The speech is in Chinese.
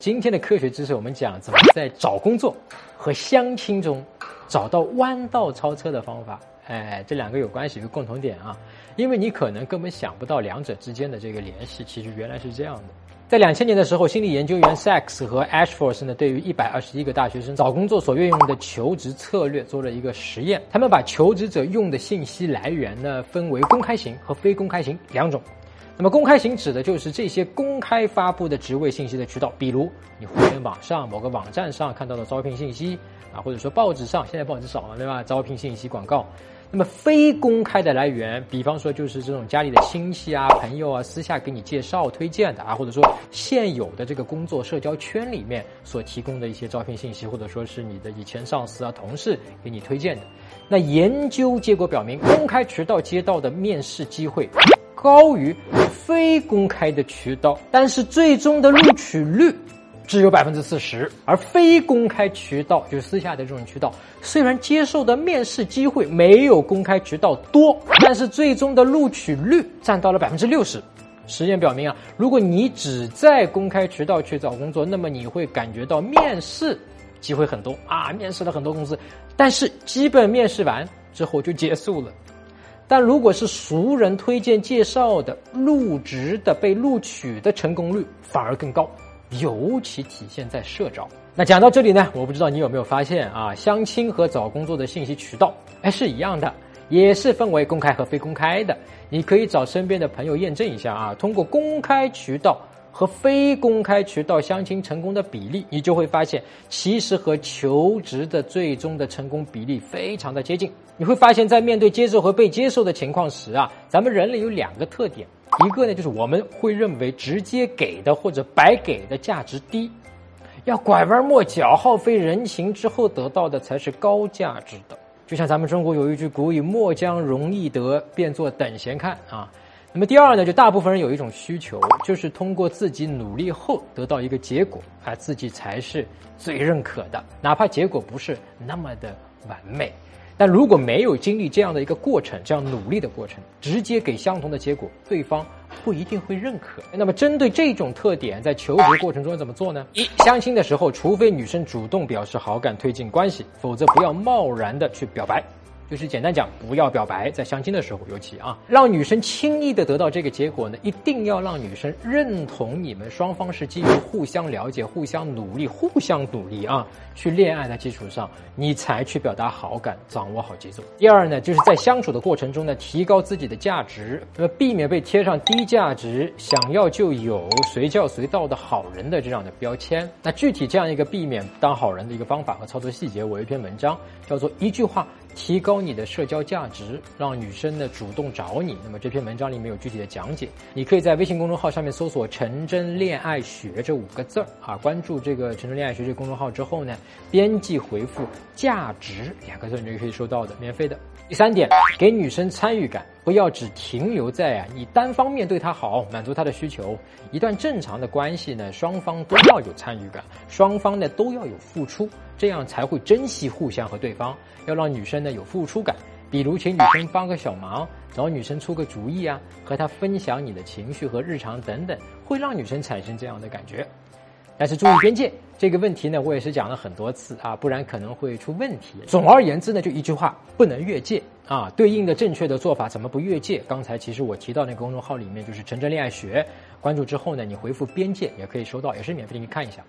今天的科学知识，我们讲怎么在找工作和相亲中找到弯道超车的方法。哎，这两个有关系，有共同点啊，因为你可能根本想不到两者之间的这个联系，其实原来是这样的。在两千年的时候，心理研究员 Sachs 和 Ashford 呢，对于一百二十一个大学生找工作所运用的求职策略做了一个实验。他们把求职者用的信息来源呢，分为公开型和非公开型两种。那么公开型指的就是这些公开发布的职位信息的渠道，比如你互联网上某个网站上看到的招聘信息啊，或者说报纸上，现在报纸少了对吧？招聘信息广告。那么非公开的来源，比方说就是这种家里的亲戚啊、朋友啊私下给你介绍推荐的啊，或者说现有的这个工作社交圈里面所提供的一些招聘信息，或者说是你的以前上司啊、同事给你推荐的。那研究结果表明，公开渠道接到的面试机会。高于非公开的渠道，但是最终的录取率只有百分之四十。而非公开渠道，就是私下的这种渠道，虽然接受的面试机会没有公开渠道多，但是最终的录取率占到了百分之六十。实验表明啊，如果你只在公开渠道去找工作，那么你会感觉到面试机会很多啊，面试了很多公司，但是基本面试完之后就结束了。但如果是熟人推荐介绍的入职的被录取的成功率反而更高，尤其体现在社招。那讲到这里呢，我不知道你有没有发现啊，相亲和找工作的信息渠道哎是一样的，也是分为公开和非公开的。你可以找身边的朋友验证一下啊，通过公开渠道。和非公开渠道相亲成功的比例，你就会发现，其实和求职的最终的成功比例非常的接近。你会发现在面对接受和被接受的情况时啊，咱们人类有两个特点，一个呢就是我们会认为直接给的或者白给的价值低，要拐弯抹角、耗费人情之后得到的才是高价值的。就像咱们中国有一句古语：“莫将容易得，变作等闲看”啊。那么第二呢，就大部分人有一种需求，就是通过自己努力后得到一个结果，啊，自己才是最认可的，哪怕结果不是那么的完美。但如果没有经历这样的一个过程，这样努力的过程，直接给相同的结果，对方不一定会认可。那么针对这种特点，在求职过程中怎么做呢？一相亲的时候，除非女生主动表示好感、推进关系，否则不要贸然的去表白。就是简单讲，不要表白，在相亲的时候尤其啊，让女生轻易的得到这个结果呢，一定要让女生认同你们双方是基于互相了解、互相努力、互相努力啊，去恋爱的基础上，你才去表达好感，掌握好节奏。第二呢，就是在相处的过程中呢，提高自己的价值，那么避免被贴上低价值、想要就有、随叫随到的好人的这样的标签。那具体这样一个避免当好人的一个方法和操作细节，我有一篇文章叫做一句话。提高你的社交价值，让女生呢主动找你。那么这篇文章里面有具体的讲解，你可以在微信公众号上面搜索“陈真恋爱学”这五个字儿啊，关注这个“陈真恋爱学”这个公众号之后呢，编辑回复“价值”两个字，你就可以收到的，免费的。第三点，给女生参与感，不要只停留在啊你单方面对她好，满足她的需求。一段正常的关系呢，双方都要有参与感，双方呢都要有付出。这样才会珍惜互相和对方，要让女生呢有付出感，比如请女生帮个小忙，找女生出个主意啊，和她分享你的情绪和日常等等，会让女生产生这样的感觉。但是注意边界这个问题呢，我也是讲了很多次啊，不然可能会出问题。总而言之呢，就一句话，不能越界啊。对应的正确的做法怎么不越界？刚才其实我提到那个公众号里面就是陈真恋爱学，关注之后呢，你回复边界也可以收到，也是免费的，你看一下。